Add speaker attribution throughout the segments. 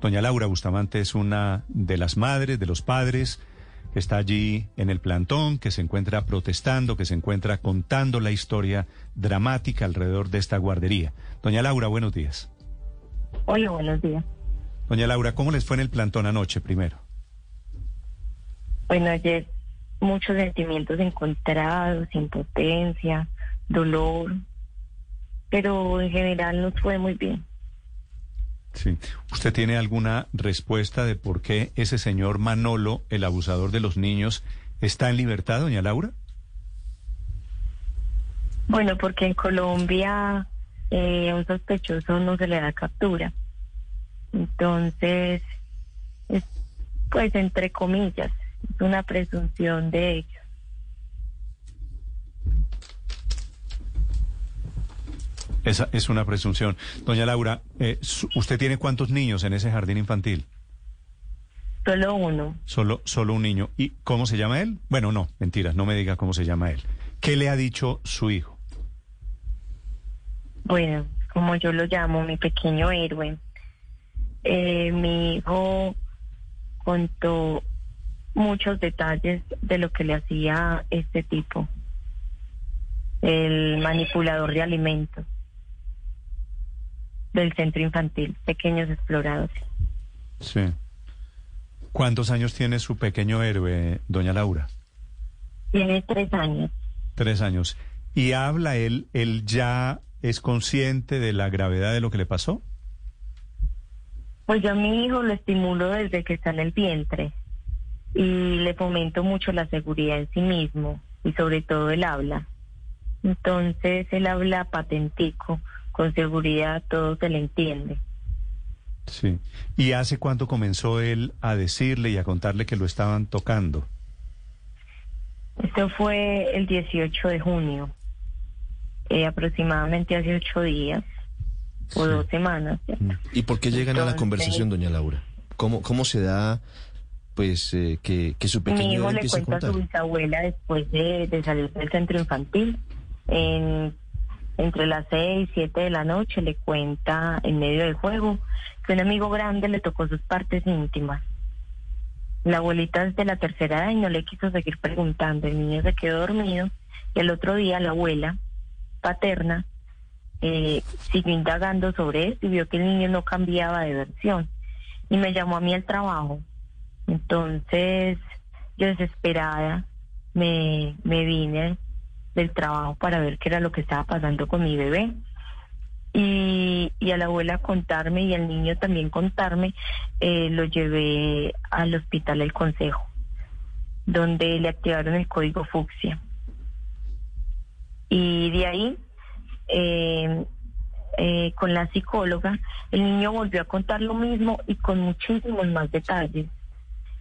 Speaker 1: Doña Laura Bustamante es una de las madres, de los padres que está allí en el plantón, que se encuentra protestando, que se encuentra contando la historia dramática alrededor de esta guardería. Doña Laura, buenos días.
Speaker 2: Hola, buenos días.
Speaker 1: Doña Laura, ¿cómo les fue en el plantón anoche primero?
Speaker 2: Bueno, ayer muchos sentimientos encontrados, impotencia, dolor, pero en general nos fue muy bien.
Speaker 1: Sí. ¿Usted tiene alguna respuesta de por qué ese señor Manolo, el abusador de los niños, está en libertad, doña Laura?
Speaker 2: Bueno, porque en Colombia eh, a un sospechoso no se le da captura. Entonces, es, pues entre comillas, es una presunción de ellos.
Speaker 1: Esa es una presunción. Doña Laura, eh, ¿usted tiene cuántos niños en ese jardín infantil?
Speaker 2: Solo uno.
Speaker 1: Solo, solo un niño. ¿Y cómo se llama él? Bueno, no, mentiras, no me diga cómo se llama él. ¿Qué le ha dicho su hijo?
Speaker 2: Bueno, como yo lo llamo, mi pequeño héroe. Eh, mi hijo contó muchos detalles de lo que le hacía este tipo, el manipulador de alimentos del centro infantil, Pequeños Exploradores.
Speaker 1: Sí. ¿Cuántos años tiene su pequeño héroe, doña Laura?
Speaker 2: Tiene tres años.
Speaker 1: Tres años. ¿Y habla él, él ya es consciente de la gravedad de lo que le pasó?
Speaker 2: Pues yo a mi hijo lo estimulo desde que está en el vientre y le fomento mucho la seguridad en sí mismo y sobre todo el habla. Entonces él habla patentico con seguridad todo se le entiende.
Speaker 1: Sí. ¿Y hace cuánto comenzó él a decirle y a contarle que lo estaban tocando?
Speaker 2: Esto fue el 18 de junio, eh, aproximadamente hace ocho días o dos semanas. Mm.
Speaker 3: ¿Y por qué llegan a la conversación, doña Laura? ¿Cómo, cómo se da pues eh, que, que, su pequeño
Speaker 2: Mi hijo le cuenta a, su bisabuela después de, de salir del centro infantil en entre las seis, siete de la noche, le cuenta en medio del juego que un amigo grande le tocó sus partes íntimas. La abuelita es de la tercera edad y no le quiso seguir preguntando. El niño se quedó dormido y el otro día la abuela paterna eh, siguió indagando sobre esto y vio que el niño no cambiaba de versión. Y me llamó a mí al trabajo. Entonces, yo desesperada me, me vine del trabajo para ver qué era lo que estaba pasando con mi bebé. Y, a la abuela contarme y al niño también contarme, eh, lo llevé al hospital El Consejo, donde le activaron el código fucsia. Y de ahí, eh, eh, con la psicóloga, el niño volvió a contar lo mismo y con muchísimos más detalles.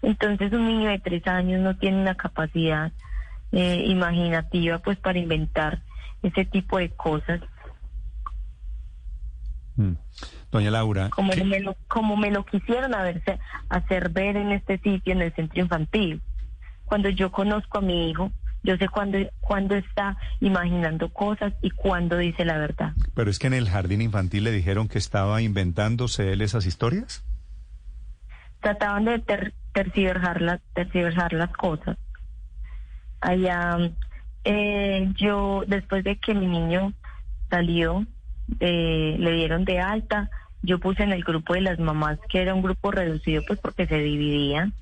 Speaker 2: Entonces un niño de tres años no tiene una capacidad eh, imaginativa pues para inventar ese tipo de cosas.
Speaker 1: Mm. Doña Laura.
Speaker 2: Como me, lo, como me lo quisieron hacer ver en este sitio, en el centro infantil. Cuando yo conozco a mi hijo, yo sé cuándo, cuando está imaginando cosas y cuándo dice la verdad.
Speaker 1: Pero es que en el jardín infantil le dijeron que estaba inventándose él esas historias.
Speaker 2: Trataban de ter las, las cosas allá eh, yo después de que mi niño salió eh, le dieron de alta. Yo puse en el grupo de las mamás que era un grupo reducido pues porque se dividían.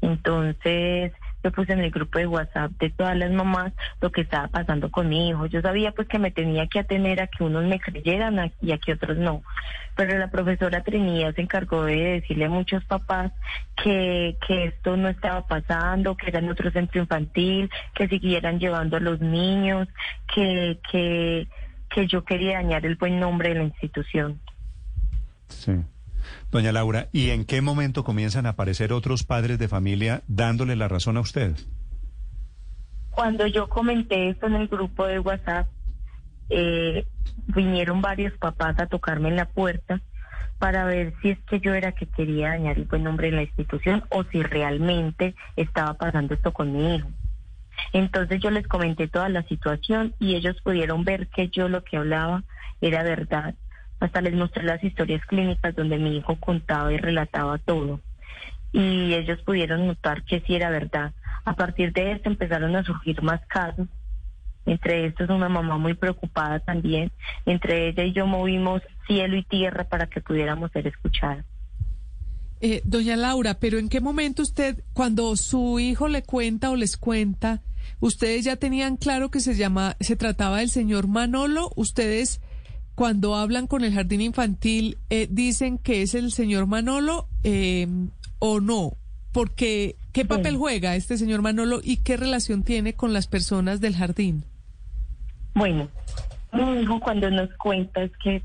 Speaker 2: Entonces yo puse en el grupo de WhatsApp de todas las mamás lo que estaba pasando con mi hijo. Yo sabía pues que me tenía que atener a que unos me creyeran y a que otros no. Pero la profesora Trinidad se encargó de decirle a muchos papás que, que esto no estaba pasando, que era en otro centro infantil, que siguieran llevando a los niños, que, que, que yo quería dañar el buen nombre de la institución.
Speaker 1: Sí. Doña Laura, ¿y en qué momento comienzan a aparecer otros padres de familia dándole la razón a usted?
Speaker 2: Cuando yo comenté esto en el grupo de WhatsApp, eh, vinieron varios papás a tocarme en la puerta para ver si es que yo era que quería dañar el buen nombre de la institución o si realmente estaba pasando esto con mi hijo. Entonces yo les comenté toda la situación y ellos pudieron ver que yo lo que hablaba era verdad Hasta les mostré las historias clínicas donde mi hijo contaba y relataba todo. Y ellos pudieron notar que sí era verdad. A partir de esto empezaron a surgir más casos. Entre estos una mamá muy preocupada también. Entre ella y yo movimos cielo y tierra para que pudiéramos ser escuchadas.
Speaker 4: Eh, doña Laura, pero ¿en qué momento usted, cuando su hijo le cuenta o les cuenta, ustedes ya tenían claro que se llama, se trataba del señor Manolo? Ustedes, cuando hablan con el jardín infantil, eh, dicen que es el señor Manolo eh, o no? Porque, ¿qué papel juega este señor Manolo y qué relación tiene con las personas del jardín?
Speaker 2: Bueno, mi hijo cuando nos cuenta es que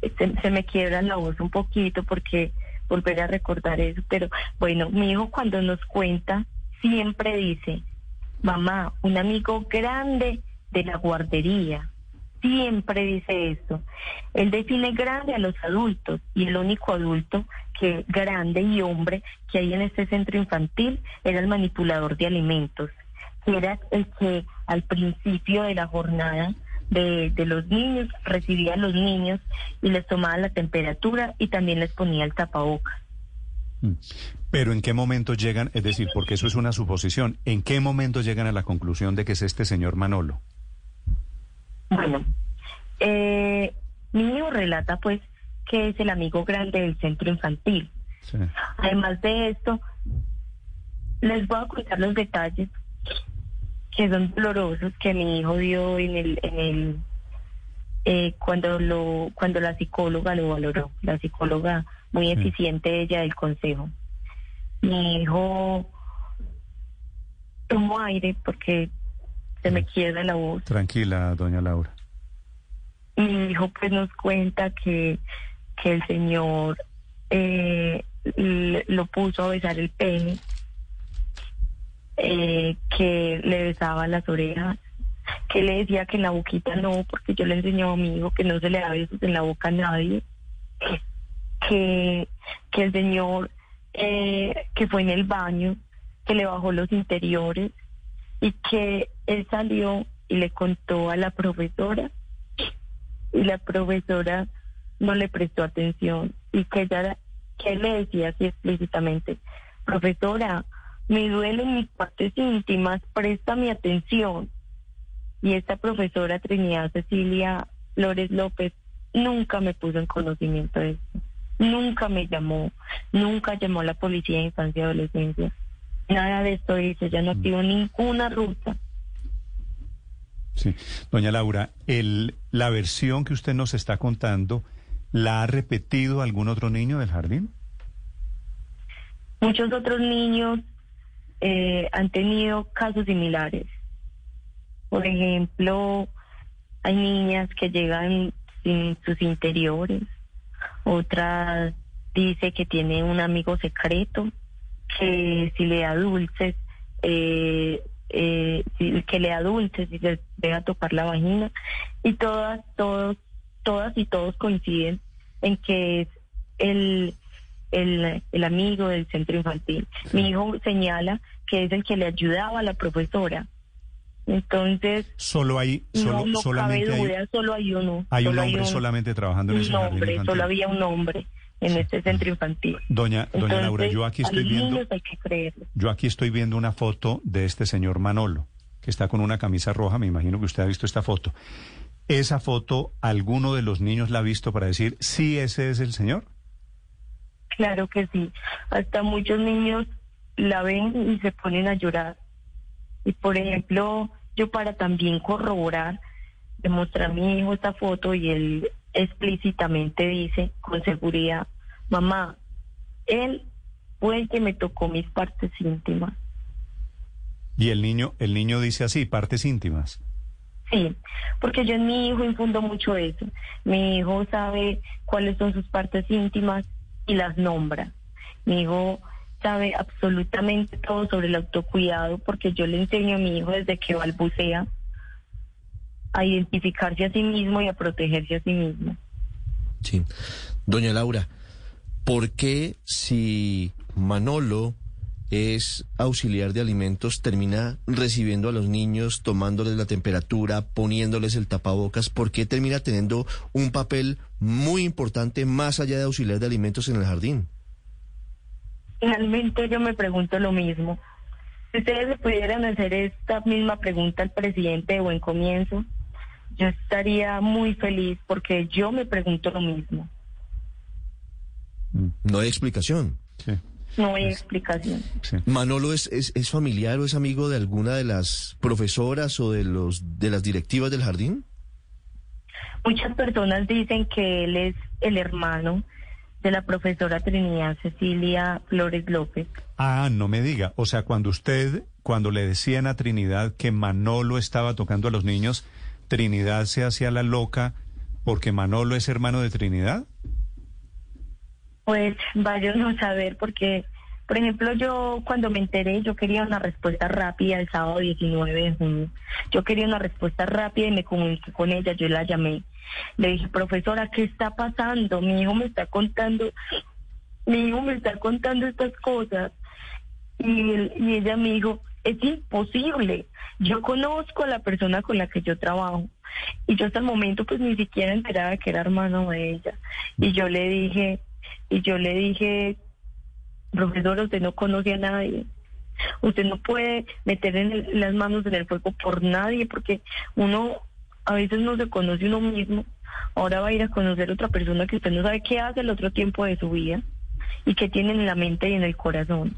Speaker 2: se, se me quiebra la voz un poquito porque volver a recordar eso, pero bueno, mi hijo cuando nos cuenta siempre dice, mamá, un amigo grande de la guardería, siempre dice esto. Él define grande a los adultos y el único adulto que grande y hombre que hay en este centro infantil era el manipulador de alimentos, que era el que al principio de la jornada de, los niños, recibía a los niños y les tomaba la temperatura y también les ponía el tapabocas.
Speaker 1: Mm. Pero ¿en qué momento llegan, es decir, porque eso es una suposición, ¿en qué momento llegan a la conclusión de que es este señor Manolo?
Speaker 2: Bueno, eh, mi hijo relata pues que es el amigo grande del centro infantil. Además de esto, les voy a contar los detalles que son dolorosos que mi hijo dio en el, en el eh, cuando lo cuando la psicóloga lo valoró, la psicóloga muy eficiente ella del consejo. Mi hijo tomó aire porque se me quiebra la voz.
Speaker 1: Tranquila, doña Laura.
Speaker 2: Mi hijo pues nos cuenta que, que el señor eh, lo puso a besar el pene eh, que le besaba las orejas, que le decía que en la boquita no, porque yo le enseñaba a mi hijo que no se le da besos en la boca a nadie, que, que el señor eh, que fue en el baño, que le bajó los interiores y que él salió y le contó a la profesora y la profesora no le prestó atención y que ella que él le decía así explícitamente, profesora, me duelen mis partes íntimas, presta mi atención. Y esta profesora Trinidad Cecilia Flores López nunca me puso en conocimiento de esto. Nunca me llamó, nunca llamó a la policía de infancia y adolescencia. Nada de esto dice, ya no activó ninguna ruta.
Speaker 1: Sí, doña Laura, el, la versión que usted nos está contando, ¿la ha repetido algún otro niño del jardín?
Speaker 2: Muchos otros niños eh, han tenido casos similares. Por ejemplo, hay niñas que llegan sin sus interiores, otra dice que tiene un amigo secreto, que si le da dulces, eh, eh, que le da dulces y se deja tocar la vagina, y todas, todos, todas y todos coinciden en que es el el, amigo del centro infantil. Mi hijo señala que es el que le ayudaba a la profesora. Entonces,
Speaker 1: solo hay, solo,
Speaker 2: no,
Speaker 1: solamente
Speaker 2: cabe duda, solo hay uno.
Speaker 1: Hay un hombre solamente trabajando en ese
Speaker 2: hombre, Solo había un hombre en este centro infantil.
Speaker 1: Doña, doña Laura, yo aquí estoy viendo, yo aquí estoy viendo una foto de este señor Manolo que está con una camisa roja. Me imagino que usted ha visto esta foto. Esa foto, ¿alguno de los niños la ha visto para decir sí ese es el señor?
Speaker 2: Claro que sí. Hasta muchos niños la ven y se ponen a llorar. Y por ejemplo, yo para también corroborar, demostrar a mi hijo esta foto y él explícitamente dice con seguridad, mamá, él fue el que me tocó mis partes íntimas.
Speaker 1: Y el niño, el niño dice así, partes íntimas.
Speaker 2: Sí, porque yo en mi hijo infundo mucho eso. Mi hijo sabe cuáles son sus partes íntimas y las nombra. Mi hijo sabe absolutamente todo sobre el autocuidado porque yo le enseño a mi hijo desde que balbucea a identificarse a sí mismo y a protegerse a sí mismo.
Speaker 3: Sí. Doña Laura, ¿por qué si Manolo es auxiliar de alimentos, termina recibiendo a los niños, tomándoles la temperatura, poniéndoles el tapabocas? ¿Por qué termina teniendo un papel muy importante más allá de auxiliar de alimentos en el jardín?
Speaker 2: Realmente yo me pregunto lo mismo. Si ustedes le pudieran hacer esta misma pregunta al presidente de Buen Comienzo, yo estaría muy feliz porque yo me pregunto lo mismo.
Speaker 3: No hay explicación.
Speaker 1: Sí.
Speaker 2: No hay explicación.
Speaker 1: Sí.
Speaker 3: Manolo es, es, es familiar o es amigo de alguna de las profesoras o de los de las directivas del jardín.
Speaker 2: Muchas personas dicen que él es el hermano de la profesora Trinidad Cecilia Flores López.
Speaker 1: Ah, no me diga. O sea, cuando usted, cuando le decían a Trinidad que Manolo estaba tocando a los niños, Trinidad se hacía la loca porque Manolo es hermano de Trinidad.
Speaker 2: Pues vaya a saber porque, por ejemplo, yo cuando me enteré, yo quería una respuesta rápida el sábado 19 de junio. Yo quería una respuesta rápida y me comuniqué con ella, yo la llamé. Le dije, profesora, ¿qué está pasando? Mi hijo me está contando, mi hijo me está contando estas cosas. Y, él- y ella me dijo, es imposible. Yo conozco a la persona con la que yo trabajo. Y yo hasta el momento pues ni siquiera enteraba que era hermano de ella. Y yo le dije, y yo le dije, profesora, usted no conoce a nadie. Usted no puede meter en el- las manos en el fuego por nadie, porque uno a veces no se conoce uno mismo. Ahora va a ir a conocer a otra persona que usted no sabe qué hace el otro tiempo de su vida y qué tiene en la mente y en el corazón.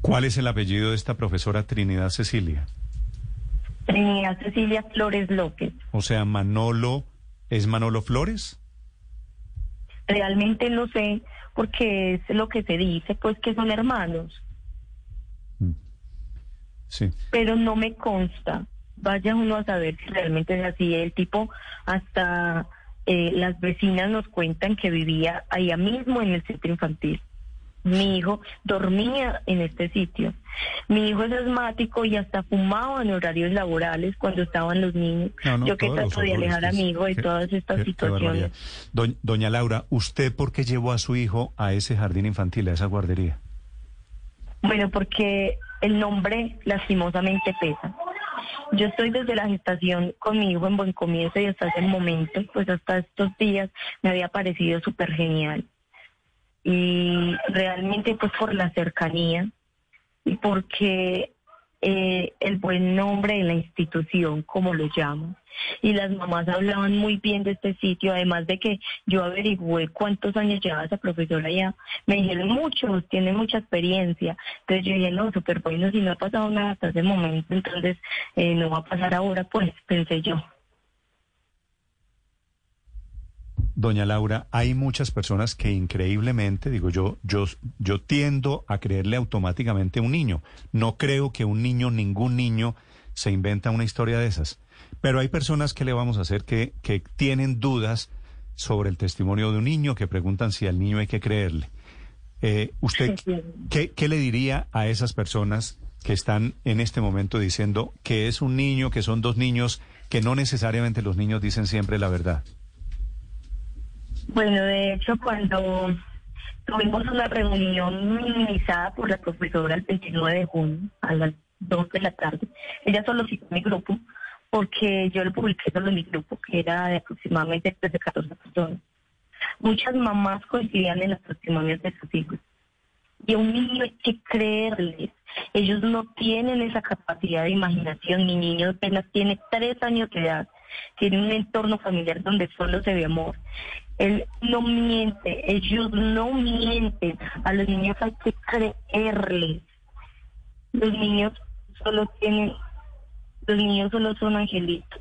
Speaker 1: ¿Cuál es el apellido de esta profesora Trinidad Cecilia?
Speaker 2: Trinidad Cecilia Flores López.
Speaker 1: O sea, Manolo, ¿es Manolo Flores?
Speaker 2: Realmente no sé, porque es lo que se dice, pues que son hermanos.
Speaker 1: Sí.
Speaker 2: pero no me consta. Vaya uno a saber si realmente es así. El tipo, hasta eh, las vecinas nos cuentan que vivía allá mismo en el centro infantil. Mi hijo dormía en este sitio. Mi hijo es asmático y hasta fumaba en horarios laborales cuando estaban los niños.
Speaker 1: No, no,
Speaker 2: Yo que trato de alejar a mi hijo de todas estas
Speaker 1: qué-
Speaker 2: situaciones.
Speaker 1: barbaridad. Doñ- Doña Laura, ¿usted por qué llevó a su hijo a ese jardín infantil, a esa guardería?
Speaker 2: Bueno, porque el nombre lastimosamente pesa. Yo estoy desde la gestación con mi hijo en buen comienzo y hasta ese momento, pues hasta estos días me había parecido súper genial. Y realmente pues por la cercanía y porque eh, el buen nombre de la institución, como lo llaman. Y las mamás hablaban muy bien de este sitio, además de que yo averigüé cuántos años llevaba esa profesora allá. Me dijeron muchos, tiene mucha experiencia. Entonces yo dije, no, súper bueno, si no ha pasado nada hasta ese momento, entonces eh, no va a pasar ahora, pues pensé yo.
Speaker 1: Doña Laura, hay muchas personas que increíblemente, digo yo, yo, yo tiendo a creerle automáticamente a un niño. No creo que un niño, ningún niño, se inventa una historia de esas. Pero hay personas que le vamos a hacer que, que tienen dudas sobre el testimonio de un niño, que preguntan si al niño hay que creerle. Eh, ¿Usted qué, qué le diría a esas personas que están en este momento diciendo que es un niño, que son dos niños, que no necesariamente los niños dicen siempre la verdad?
Speaker 2: Bueno, de hecho, cuando tuvimos una reunión minimizada por la profesora el 29 de junio a las 2 de la tarde, ella solo citó mi grupo porque yo lo publiqué solo mi grupo, que era de aproximadamente 13, 14 personas. Muchas mamás coincidían en los testimonios de sus hijos. Y un niño hay que creerles. Ellos no tienen esa capacidad de imaginación. Mi niño apenas tiene tres años de edad. Tiene un entorno familiar donde solo se ve amor. Él no miente, ellos no mienten. A los niños hay que creerles. Los niños solo tienen, los niños solo son angelitos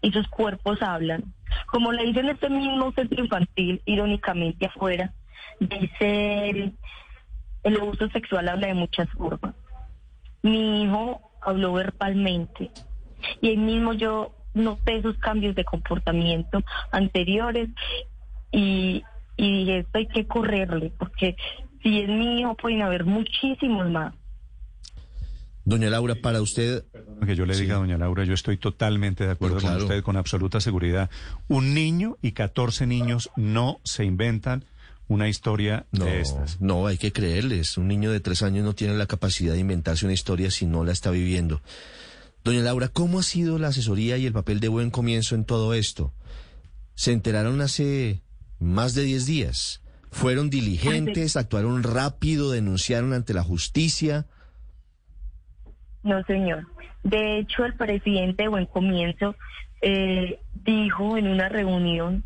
Speaker 2: y sus cuerpos hablan. Como le dicen este mismo centro infantil, irónicamente afuera, dice el, el abuso sexual habla de muchas formas. Mi hijo habló verbalmente y ahí mismo yo noté esos cambios de comportamiento anteriores y, y dije, esto hay que correrle, porque si es mi hijo pueden haber muchísimos más.
Speaker 3: Doña Laura, para usted,
Speaker 1: Que yo le diga, doña Laura, yo estoy totalmente de acuerdo con usted con absoluta seguridad. Un niño y 14 niños no se inventan una historia
Speaker 3: No,
Speaker 1: de estas.
Speaker 3: no, hay que creerles. Un niño de tres años no tiene la capacidad de inventarse una historia si no la está viviendo. Doña Laura, ¿cómo ha sido la asesoría y el papel de buen comienzo en todo esto? Se enteraron hace más de 10 días. ¿Fueron diligentes, actuaron rápido, denunciaron ante la justicia?
Speaker 2: No, señor. De hecho, el presidente de Buen Comienzo eh, dijo en una reunión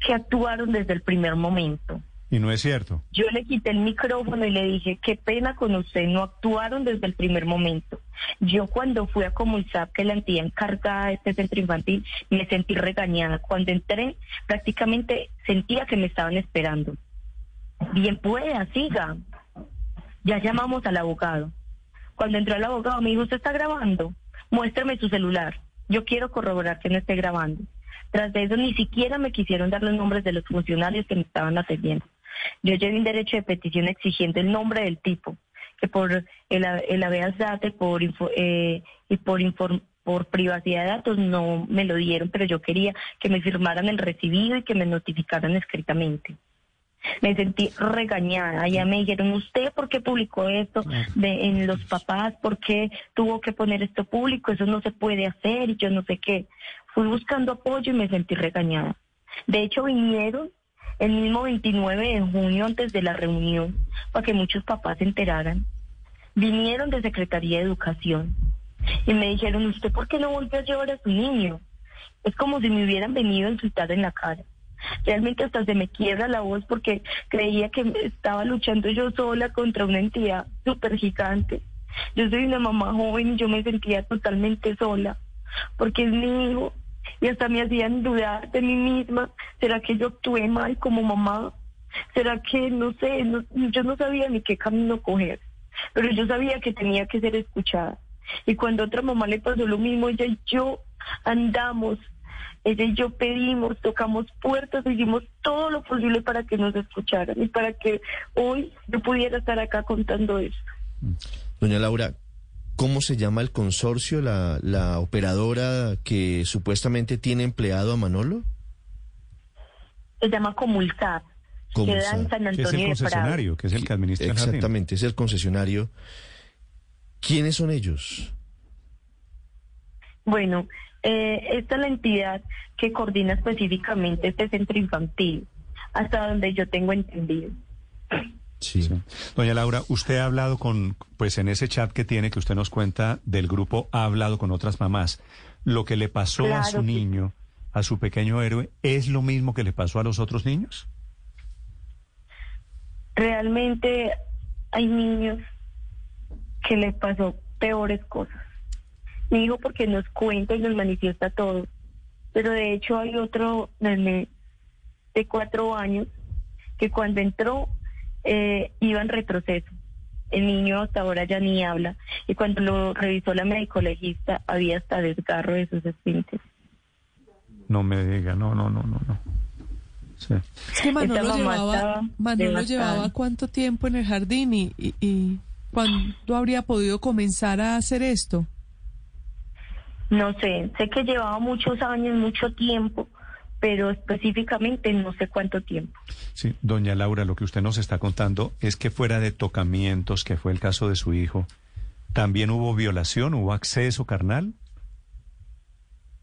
Speaker 2: que actuaron desde el primer momento.
Speaker 1: Y no es cierto.
Speaker 2: Yo le quité el micrófono y le dije, qué pena con usted, no actuaron desde el primer momento. Yo cuando fui a Comulsap, que la entidad encargada de este centro infantil, me sentí regañada. Cuando entré, prácticamente sentía que me estaban esperando. Bien pueda, siga. Ya llamamos al abogado. Cuando entró el abogado me dijo, ¿usted está grabando? Muéstrame su celular. Yo quiero corroborar que no esté grabando. Tras de eso ni siquiera me quisieron dar los nombres de los funcionarios que me estaban atendiendo. Yo llevé un derecho de petición exigiendo el nombre del tipo, que por el, el habeas date por eh, y por inform- por privacidad de datos no me lo dieron, pero yo quería que me firmaran el recibido y que me notificaran escritamente. Me sentí regañada. Allá me dijeron, ¿usted por qué publicó esto de, en los papás? ¿Por qué tuvo que poner esto público? Eso no se puede hacer y yo no sé qué. Fui buscando apoyo y me sentí regañada. De hecho, vinieron el mismo 29 de junio antes de la reunión para que muchos papás se enteraran. Vinieron de Secretaría de Educación y me dijeron, ¿usted por qué no volvió a llevar a su niño? Es como si me hubieran venido a insultar en la cara. Realmente hasta se me quiebra la voz porque creía que estaba luchando yo sola contra una entidad súper gigante. Yo soy una mamá joven y yo me sentía totalmente sola porque es mi hijo y hasta me hacían dudar de mí misma. ¿Será que yo actué mal como mamá? ¿Será que no sé? no- yo no sabía ni qué camino coger, pero yo sabía que tenía que ser escuchada. Y cuando a otra mamá le pasó lo mismo, ella y yo andamos, ella y yo pedimos, tocamos puertas, hicimos todo lo posible para que nos escucharan y para que hoy yo pudiera estar acá contando esto.
Speaker 3: Doña Laura, ¿cómo se llama el consorcio, la, la operadora que supuestamente tiene empleado a Manolo?
Speaker 2: Se llama Comulsat, queda en. San
Speaker 1: Que es el
Speaker 2: Antonio de
Speaker 1: concesionario, que es el que administra el jardín.
Speaker 3: Exactamente, es el concesionario. ¿Quiénes son ellos?
Speaker 2: Bueno, eh, esta es la entidad que coordina específicamente este centro infantil, hasta donde yo tengo entendido.
Speaker 3: Sí.
Speaker 1: Sí. Doña Laura, usted ha hablado con, pues en ese chat que tiene, que usted nos cuenta del grupo, ha hablado con otras mamás. Lo que le pasó a su
Speaker 2: que-
Speaker 1: niño, a su pequeño héroe, ¿es lo mismo que le pasó a los otros niños?
Speaker 2: Realmente hay niños que les pasó peores cosas. Mi hijo porque nos cuenta y nos manifiesta todo, pero de hecho hay otro nene de cuatro años que cuando entró eh, iba en retroceso. El niño hasta ahora ya ni habla y cuando lo revisó la médico legista había hasta desgarro de sus esfínteres.
Speaker 1: No me diga, no, no, no, no, no. Sí.
Speaker 4: Es que Manolo llevaba, Manolo llevaba cuánto tiempo en el jardín y, y, y cuándo habría podido comenzar a hacer esto.
Speaker 2: No sé, sé que llevaba muchos años, mucho tiempo, pero específicamente no sé cuánto tiempo.
Speaker 1: Sí, doña Laura, lo que usted nos está contando es que fuera de tocamientos, que fue el caso de su hijo, ¿también hubo violación, hubo acceso carnal?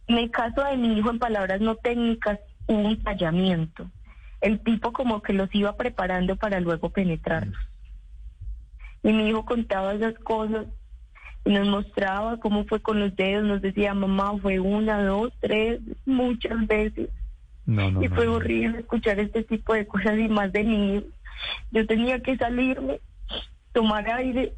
Speaker 2: En el caso de mi hijo, en palabras no técnicas, hubo un tallamiento. El tipo como que los iba preparando para luego penetrarlos. Y mi hijo contaba esas cosas y nos mostraba cómo fue con los dedos, nos decía, mamá, fue una, dos, tres, muchas veces.
Speaker 1: No, no,
Speaker 2: y fue
Speaker 1: no.
Speaker 2: horrible escuchar este tipo de cosas y más de mí. Yo tenía que salirme, tomar aire,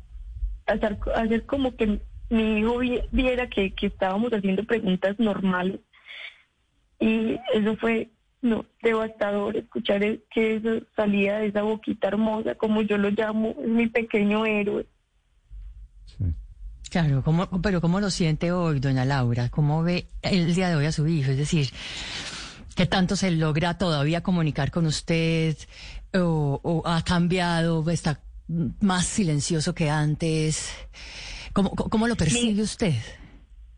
Speaker 2: hacer, hacer como que mi hijo vi- viera que, que estábamos haciendo preguntas normales. Y eso fue no devastador escuchar que eso salía de esa boquita hermosa, como yo lo llamo, es mi pequeño héroe.
Speaker 1: Sí.
Speaker 5: Claro, ¿cómo, pero ¿cómo lo siente hoy, doña Laura? ¿Cómo ve el día de hoy a su hijo? Es decir, ¿qué tanto se logra todavía comunicar con usted? ¿O, o ha cambiado? ¿Está más silencioso que antes? ¿Cómo, cómo lo percibe usted?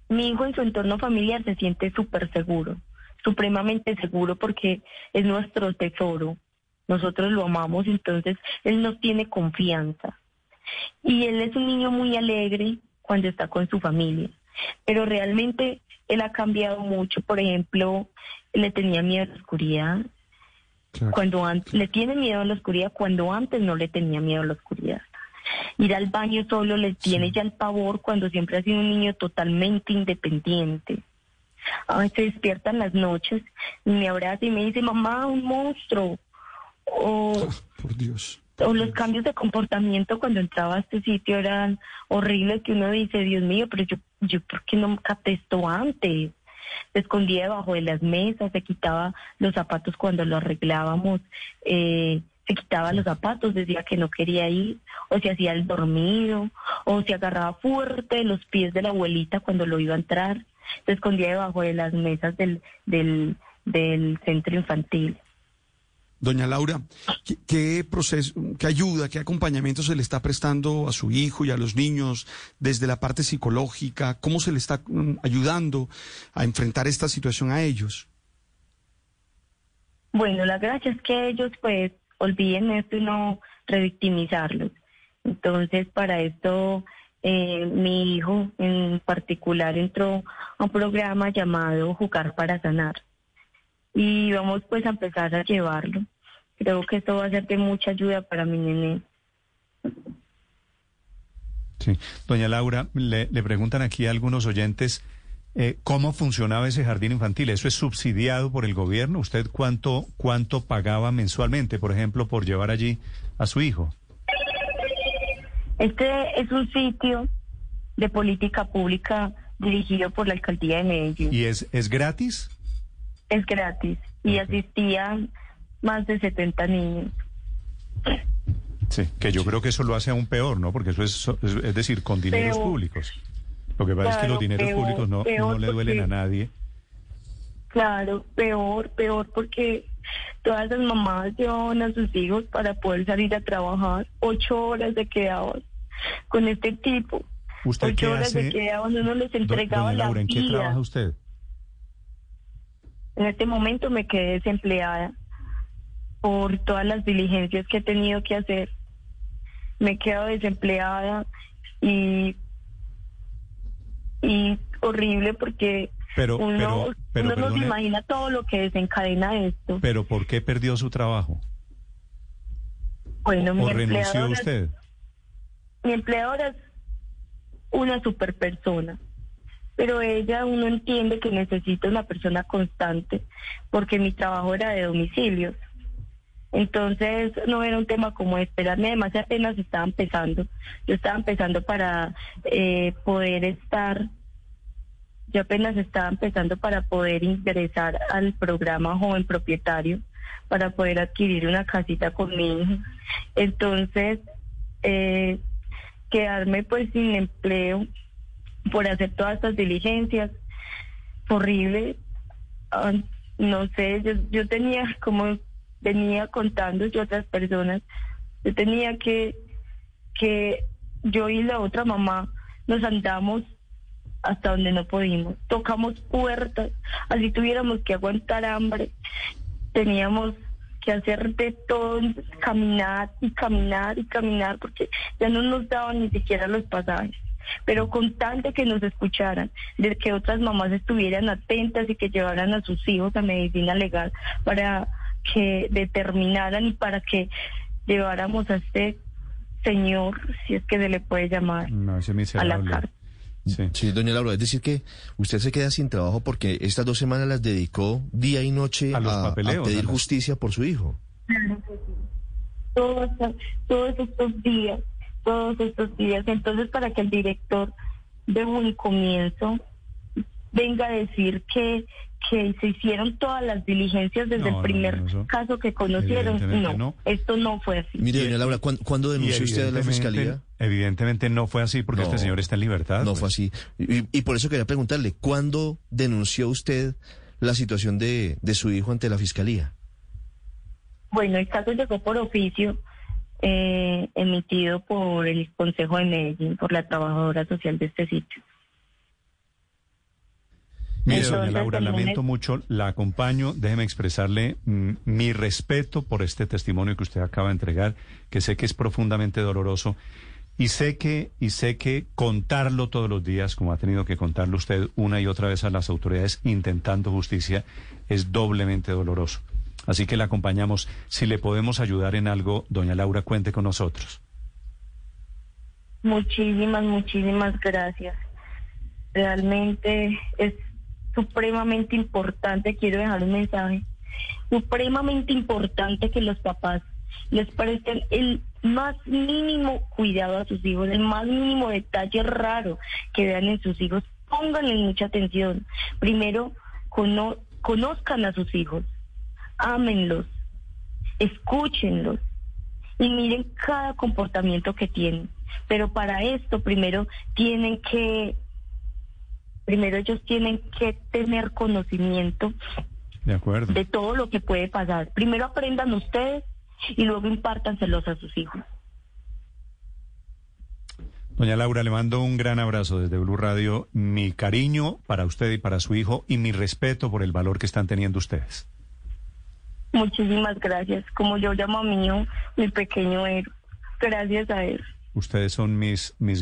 Speaker 2: Mi hijo en su entorno familiar se siente súper seguro, supremamente seguro porque es nuestro tesoro. nosotros lo amamos, entonces él nos tiene confianza. Y él es un niño muy alegre cuando está con su familia, pero realmente él ha cambiado mucho. Por ejemplo, le tenía miedo a la oscuridad. Cuando antes, le tiene miedo a la oscuridad cuando antes no le tenía miedo a la oscuridad. Ir al baño solo le tiene ya el pavor cuando siempre ha sido un niño totalmente independiente. A veces se despierta en las noches y me abraza y me dice, mamá, un monstruo. O,
Speaker 6: Por Dios.
Speaker 2: o los cambios de comportamiento cuando entraba a este sitio eran horribles que uno dice, Dios mío, pero yo, yo ¿por qué no capté esto antes? Se escondía debajo de las mesas, se quitaba los zapatos cuando lo arreglábamos, eh, se quitaba los zapatos, decía que no quería ir, o se hacía el dormido, o se agarraba fuerte los pies de la abuelita cuando lo iba a entrar, se escondía debajo de las mesas del, del, del centro infantil.
Speaker 6: Doña Laura, ¿qué, proceso, qué ayuda, qué acompañamiento se le está prestando a su hijo y a los niños desde la parte psicológica? ¿Cómo se le está mm, ayudando a enfrentar esta situación a ellos?
Speaker 2: Bueno, la gracia es que ellos pues olviden esto y no revictimizarlos. Entonces, para esto, eh, mi hijo en particular entró a un programa llamado Jugar para Sanar. Y vamos pues a empezar a llevarlo. Creo que esto va a ser de mucha ayuda para mi nene.
Speaker 1: Sí. Doña Laura, le, le preguntan aquí a algunos oyentes eh, cómo funcionaba ese jardín infantil. ¿Eso es subsidiado por el gobierno? ¿Usted cuánto, cuánto pagaba mensualmente, por ejemplo, por llevar allí a su hijo?
Speaker 2: Este es un sitio de política pública dirigido por la alcaldía de Medellín.
Speaker 1: ¿Y es, es gratis?
Speaker 2: Es gratis y
Speaker 1: Ok.
Speaker 2: asistían más de 70 niños.
Speaker 1: Sí, que yo creo que eso lo hace aún peor, ¿no? Porque eso es, es, es decir, con dineros
Speaker 2: Peor.
Speaker 1: públicos. Lo que pasa es que los dineros
Speaker 2: peor,
Speaker 1: públicos no,
Speaker 2: peor
Speaker 1: no le duelen
Speaker 2: porque-
Speaker 1: a nadie.
Speaker 2: Claro, peor, peor porque todas las mamás llevaban a sus hijos para poder salir a trabajar. Ocho horas se quedaban con este tipo.
Speaker 1: ¿Usted qué
Speaker 2: Ocho horas se
Speaker 1: hace?
Speaker 2: quedaban, uno les entregaba
Speaker 1: Doña
Speaker 2: la
Speaker 1: Laura, ¿en qué
Speaker 2: vida.
Speaker 1: trabaja usted?
Speaker 2: En este momento me quedé desempleada por todas las diligencias que he tenido que hacer. Me he quedado desempleada y, y horrible porque
Speaker 1: Pero,
Speaker 2: uno,
Speaker 1: pero, pero,
Speaker 2: uno no se imagina todo lo que desencadena esto.
Speaker 1: pero ¿por qué perdió su trabajo?
Speaker 2: Bueno, mi
Speaker 1: ¿O renunció
Speaker 2: empleadora,
Speaker 1: usted?
Speaker 2: mi empleadora es una super persona, pero ella uno entiende que necesita una persona constante porque mi trabajo era de domicilios. Entonces no era un tema como esperarme, además apenas estaba empezando. Yo estaba empezando para eh, poder estar, yo apenas estaba empezando para poder ingresar al programa Joven Propietario, para poder adquirir una casita con mi hijo. Entonces, eh, quedarme pues sin empleo por hacer todas estas diligencias, horrible. Ah, no sé, yo, yo tenía como venía contando yo otras personas, yo tenía que, que yo y la otra mamá nos andamos hasta donde no pudimos, tocamos puertas, así tuviéramos que aguantar hambre, teníamos que hacer de todo, caminar y caminar y caminar, porque ya no nos daban ni siquiera los pasajes. Pero con tal de que nos escucharan, de que otras mamás estuvieran atentas y que llevaran a sus hijos a medicina legal para que determinaran y para que lleváramos a este señor, si es que se le puede llamar,
Speaker 1: No,
Speaker 2: a la cárcel.
Speaker 1: Sí.
Speaker 3: Sí, doña Laura, es decir que usted se queda sin trabajo porque estas dos semanas las dedicó día y noche
Speaker 1: A los
Speaker 3: a,
Speaker 1: papeleos,
Speaker 3: pedir justicia por su hijo.
Speaker 2: Claro que sí. Todos, todos estos días, todos estos días. Entonces, para que el director de un comienzo venga a decir que, que se hicieron todas las diligencias desde
Speaker 1: No,
Speaker 2: el primer
Speaker 1: no,
Speaker 2: caso que conocieron, no,
Speaker 1: no.
Speaker 2: esto no fue así.
Speaker 3: Mire, doña Laura, ¿cuándo, denunció usted a la fiscalía?
Speaker 1: Evidentemente no fue así porque
Speaker 3: No,
Speaker 1: este señor está en libertad.
Speaker 3: No
Speaker 1: pues.
Speaker 3: fue así. Y, y por eso quería preguntarle, ¿cuándo denunció usted la situación de, de su hijo ante la fiscalía?
Speaker 2: Bueno, el caso llegó por oficio eh, emitido por el Consejo de Medellín, por la trabajadora social de este sitio.
Speaker 1: Mire, doña Laura, lamento mucho, la acompaño, déjeme expresarle mm, mi respeto por este testimonio que usted acaba de entregar, que sé que es profundamente doloroso, y sé que, y sé que contarlo todos los días, como ha tenido que contarlo usted una y otra vez a las autoridades intentando justicia, es doblemente doloroso. Así que la acompañamos. Si le podemos ayudar en algo, doña Laura, cuente con nosotros.
Speaker 2: Muchísimas, muchísimas gracias. Realmente es supremamente importante, quiero dejar un mensaje, supremamente importante que los papás les presten el más mínimo cuidado a sus hijos, el más mínimo detalle raro que vean en sus hijos. Pónganle mucha atención. Primero, cono- conozcan a sus hijos, ámenlos, escúchenlos y miren cada comportamiento que tienen. Pero para esto primero tienen que, primero ellos tienen que tener conocimiento
Speaker 1: De acuerdo.
Speaker 2: de todo lo que puede pasar. Primero aprendan ustedes y luego impártanselos a sus hijos.
Speaker 1: Doña Laura, le mando un gran abrazo desde Blue Radio, mi cariño para usted y para su hijo y mi respeto por el valor que están teniendo ustedes.
Speaker 2: Muchísimas gracias. Como yo llamo a hijo, mi pequeño héroe. Gracias a él.
Speaker 1: Ustedes son mis, mis